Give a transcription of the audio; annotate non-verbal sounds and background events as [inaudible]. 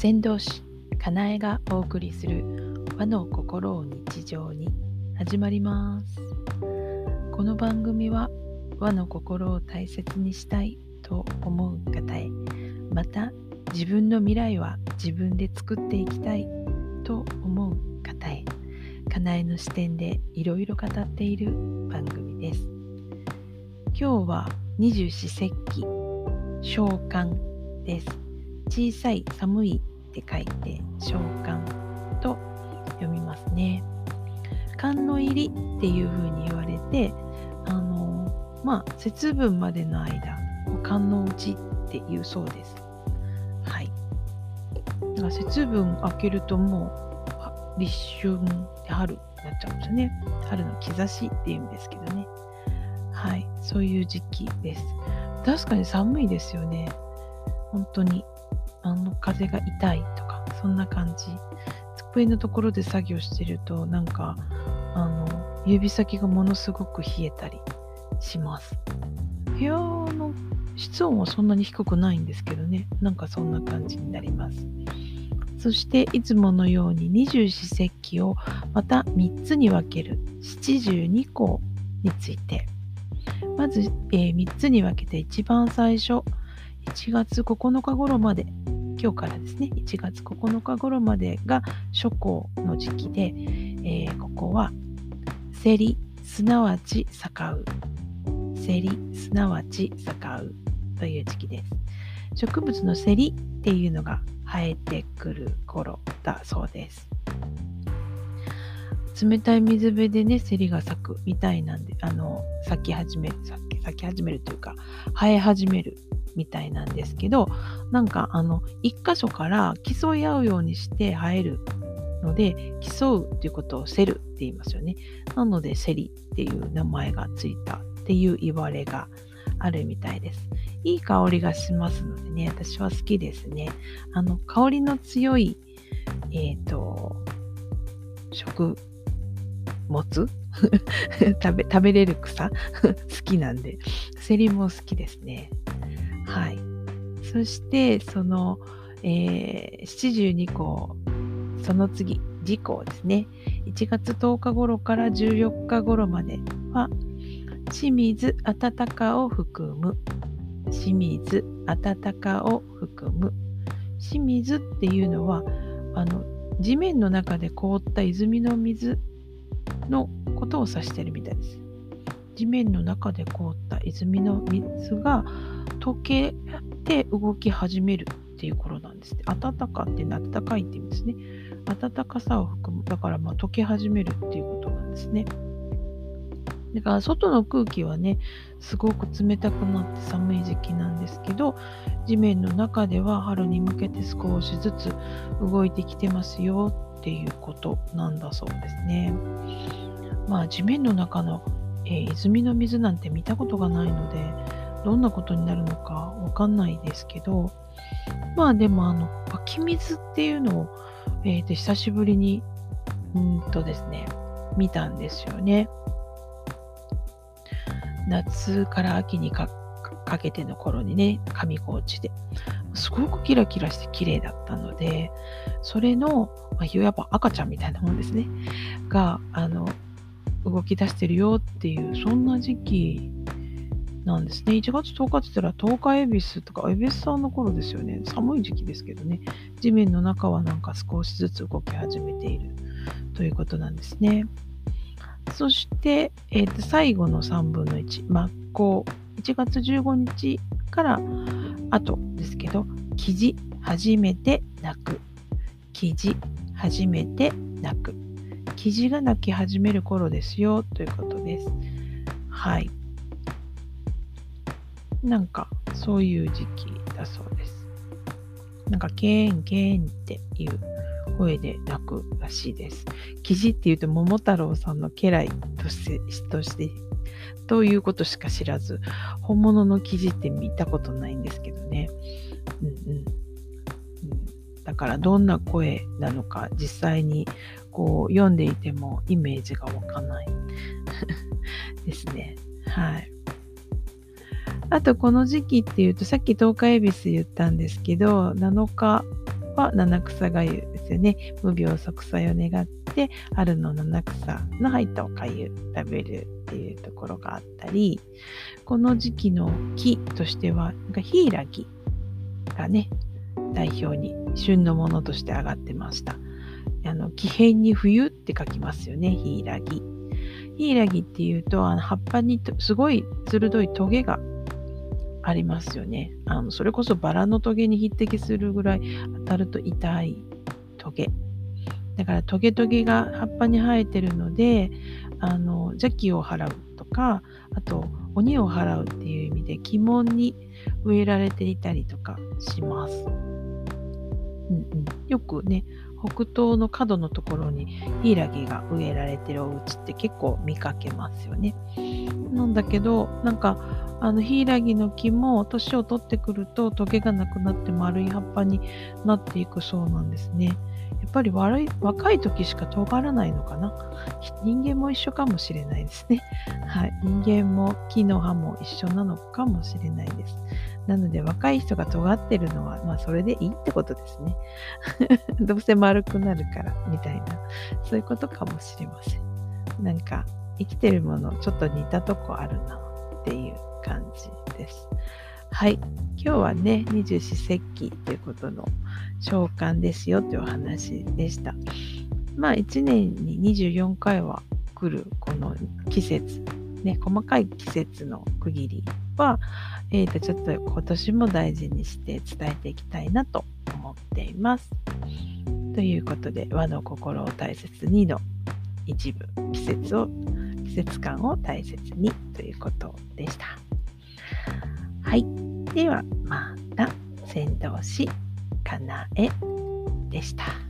先導師かなえがお送りする和の心を日常に始まります。この番組は和の心を大切にしたいと思う方へまた自分の未来は自分で作っていきたいと思う方へかなえの視点でいろいろ語っている番組です。今日は二十四節気召喚です。小さい寒いって書いて召喚と読みますね。寒の入りっていう風に言われてあのまあ節分までの間寒のうちっていうそうです。はい。だから節分開けるともう立春で春になっちゃうんですよね。春の兆しっていうんですけどね。はい。そういう時期です。確かに寒いですよね。本当に。あの風が痛いとかそんな感じ。机のところで作業してるとなんかあの指先がものすごく冷えたりします。部屋の室温はそんなに低くないんですけどね。なんかそんな感じになります。そしていつものように二十四節気をまた3つに分ける。七十二項について。まず、えー、3つに分けて一番最初1月9日頃まで今日からですね1月9日頃までが初夏の時期で、えー、ここは競りすなわち盛う競りすなわち盛うという時期です。植物の競りっていうのが生えてくる頃だそうです。冷たい水辺でね、セリが咲くみたいなんで、あの、咲き始める、咲き始めるというか、生え始めるみたいなんですけど、なんか、あの、一箇所から競い合うようにして生えるので、競うっていうことをセルって言いますよね。なので、セリっていう名前がついたっていう言われがあるみたいです。いい香りがしますのでね、私は好きですね。あの、香りの強い、えっ、ー、と、食 [laughs] べ食べれる草？[laughs] 好きなんでセリも好きですねはい。そしてその、えー、72項その次次項ですね。1月10日頃から14日頃までは清水暖かを含む。清水暖かを含む。清水っていうのはあの地面の中で凍った泉の水のことを指してるみたいです。地面の中で凍った泉の水が溶けて動き始めるっていう頃なんですね。暖かって暖かいって意味ですね。暖かさを含む。だからまあ溶け始めるっていうことなんですね。だから外の空気はね、すごく冷たくなって寒い時期なんですけど、地面の中では春に向けて少しずつ動いてきてますよっていうことなんだそうですね。まあ地面の中の、えー、泉の水なんて見たことがないのでどんなことになるのかわかんないですけどまあでもあの湧き水っていうのを、えー、と久しぶりにうんとですね見たんですよね。夏から秋にかけての頃にね上高地ですごくキラキラして綺麗だったのでそれの、まあ、やっぱ赤ちゃんみたいなもんですねがあの動き出してるよっていうそんな時期なんですね。1月10日って言ったら10日恵比寿とか恵比寿さんの頃ですよね。寒い時期ですけどね。地面の中はなんか少しずつ動き始めているということなんですね。そして、えー、と最後の3分の1、真っ向、1月15日から後ですけど、記事、初めて泣く。記事、初めて泣く。記事が泣き始める頃ですよということです。はい。なんか、そういう時期だそうです。なんか、ケーン、ケーンっていう声で泣くらしいです。記事っていうと、桃太郎さんの家来として、としてということしか知らず、本物の記事って見たことないんですけどね。うん。うん、だからどんな声なのか実際にこう読んでいてもイメージがわかない [laughs] ですね。はい。あとこの時期っていうとさっき東海恵比寿言ったんですけど7日は七草がゆですよね。無病息災を願って、春の七草の入ったおかゆ食べるっていうところがあったり、この時期の木としては、なんかヒイラギがね、代表に旬のものとして上がってました。あの、木片に冬って書きますよね、ヒイラギ。ヒイラギっていうと、あの葉っぱにすごい鋭いトゲがありますよね。あのそれこそバラのトゲに匹敵するぐらい当たると痛いトゲ。だからトゲトゲが葉っぱに生えてるので、あの邪気を払うとか、あと鬼を払うっていう意味で鬼門に植えられていたりとかします。うんうん、よくね、北東の角のところにヒイラギが植えられてるお家って結構見かけますよね。なんだけど、なんかあのヒイラギの木も年を取ってくるとトゲがなくなって丸い葉っぱになっていくそうなんですね。やっぱり悪い若い時しか尖らないのかな人間も一緒かもしれないですね。はい。人間も木の葉も一緒なのかもしれないです。なので若い人が尖ってるのは、まあそれでいいってことですね。[laughs] どうせ丸くなるから、みたいな。そういうことかもしれません。なんか生きてるものちょっと似たとこあるなっていう感じです。はい。今日はね、二十四節気ということの召喚ですよというお話でした。まあ1年に24回は来るこの季節、ね、細かい季節の区切りは、えー、とちょっと今年も大事にして伝えていきたいなと思っています。ということで和の心を大切にの一部季節を季節感を大切にということでした。はい。では、また、先導し、かなえでした。